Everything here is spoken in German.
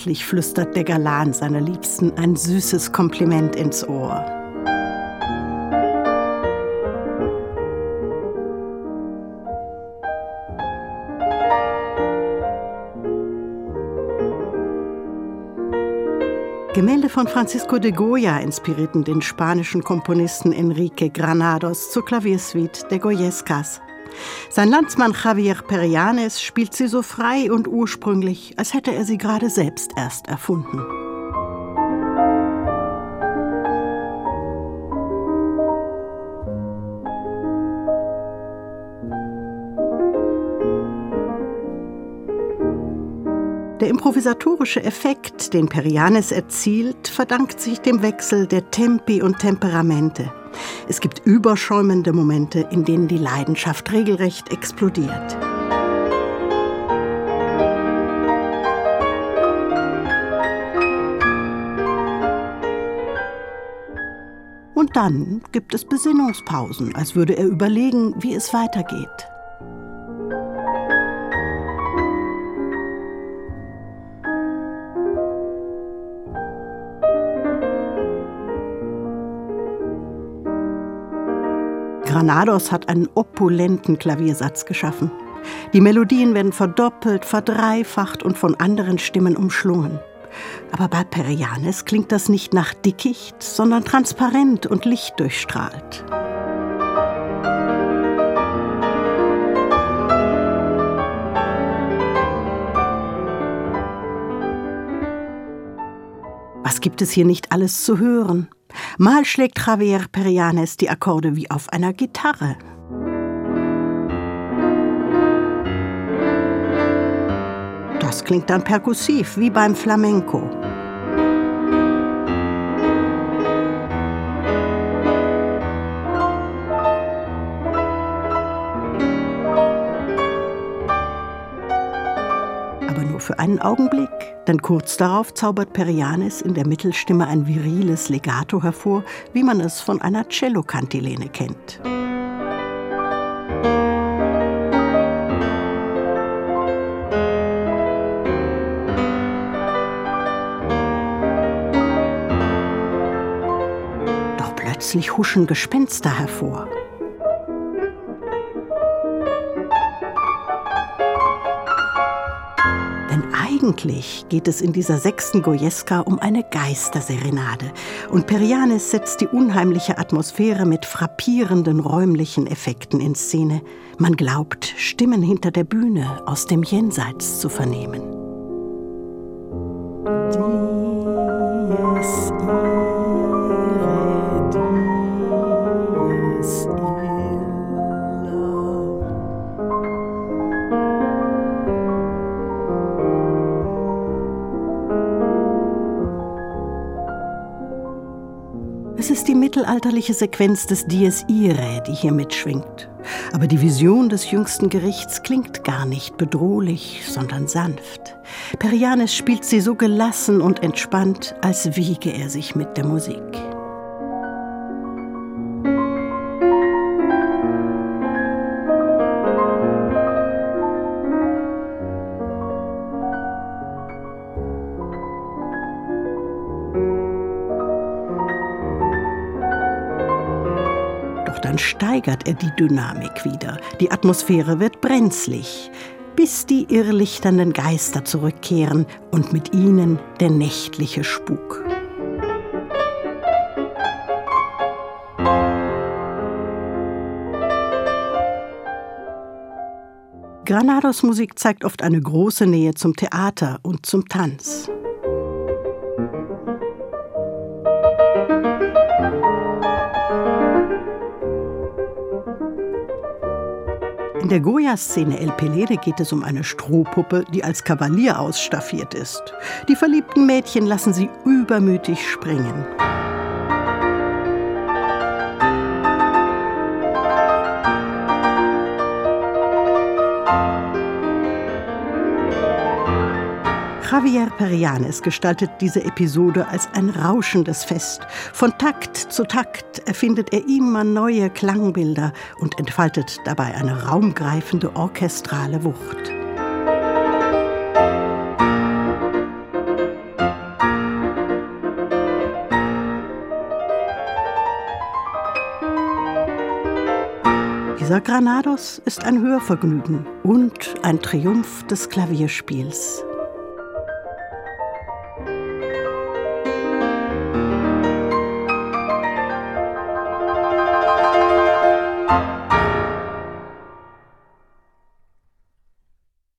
Zärtlich flüstert der Galan seiner Liebsten ein süßes Kompliment ins Ohr. Gemälde von Francisco de Goya inspirierten den spanischen Komponisten Enrique Granados zur Klaviersuite der Goyescas. Sein Landsmann Javier Perianes spielt sie so frei und ursprünglich, als hätte er sie gerade selbst erst erfunden. Der improvisatorische Effekt, den Perianes erzielt, verdankt sich dem Wechsel der Tempi und Temperamente. Es gibt überschäumende Momente, in denen die Leidenschaft regelrecht explodiert. Und dann gibt es Besinnungspausen, als würde er überlegen, wie es weitergeht. Granados hat einen opulenten Klaviersatz geschaffen. Die Melodien werden verdoppelt, verdreifacht und von anderen Stimmen umschlungen. Aber bei Perianes klingt das nicht nach Dickicht, sondern transparent und lichtdurchstrahlt. Was gibt es hier nicht alles zu hören? Mal schlägt Javier Perianes die Akkorde wie auf einer Gitarre. Das klingt dann perkussiv, wie beim Flamenco. Für einen Augenblick. Denn kurz darauf zaubert Perianes in der Mittelstimme ein viriles Legato hervor, wie man es von einer Cellokantilene kennt. Doch plötzlich huschen Gespenster hervor. Eigentlich geht es in dieser sechsten Gojeska um eine Geisterserenade. Und Perianes setzt die unheimliche Atmosphäre mit frappierenden räumlichen Effekten in Szene. Man glaubt, Stimmen hinter der Bühne aus dem Jenseits zu vernehmen. Dies ist die mittelalterliche Sequenz des Dies Irae, die hier mitschwingt. Aber die Vision des jüngsten Gerichts klingt gar nicht bedrohlich, sondern sanft. Perianes spielt sie so gelassen und entspannt, als wiege er sich mit der Musik. Steigert er die Dynamik wieder. Die Atmosphäre wird brenzlig, bis die irrlichternden Geister zurückkehren und mit ihnen der nächtliche Spuk. Granados Musik zeigt oft eine große Nähe zum Theater und zum Tanz. In der Goya-Szene El Pelede geht es um eine Strohpuppe, die als Kavalier ausstaffiert ist. Die verliebten Mädchen lassen sie übermütig springen. Javier Perianes gestaltet diese Episode als ein rauschendes Fest. Von Takt zu Takt erfindet er immer neue Klangbilder und entfaltet dabei eine raumgreifende orchestrale Wucht. Dieser Granados ist ein Hörvergnügen und ein Triumph des Klavierspiels.